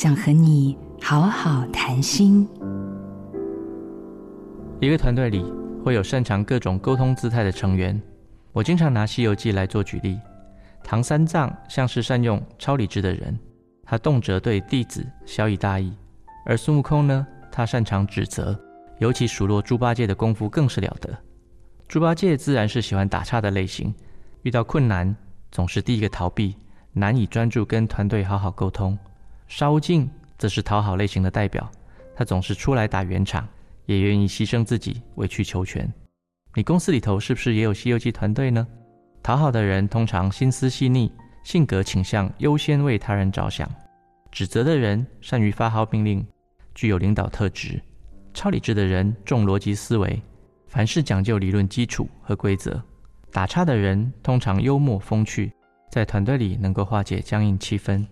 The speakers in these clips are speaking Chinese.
想和你好好谈心。一个团队里会有擅长各种沟通姿态的成员。我经常拿《西游记》来做举例。唐三藏像是善用超理智的人，他动辄对弟子小以大义；而孙悟空呢，他擅长指责，尤其数落猪八戒的功夫更是了得。猪八戒自然是喜欢打岔的类型，遇到困难总是第一个逃避，难以专注跟团队好好沟通。沙悟净则是讨好类型的代表，他总是出来打圆场，也愿意牺牲自己，委曲求全。你公司里头是不是也有《西游记》团队呢？讨好的人通常心思细腻，性格倾向优先为他人着想；指责的人善于发号命令，具有领导特质；超理智的人重逻辑思维，凡事讲究理论基础和规则；打岔的人通常幽默风趣，在团队里能够化解僵硬气氛。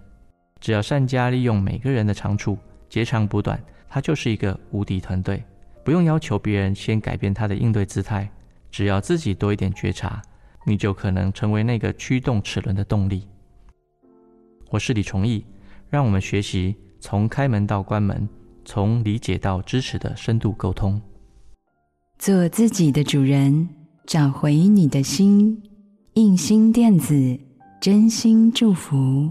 只要善加利用每个人的长处，截长补短，他就是一个无敌团队。不用要求别人先改变他的应对姿态，只要自己多一点觉察，你就可能成为那个驱动齿轮的动力。我是李崇义，让我们学习从开门到关门，从理解到支持的深度沟通。做自己的主人，找回你的心。印心电子，真心祝福。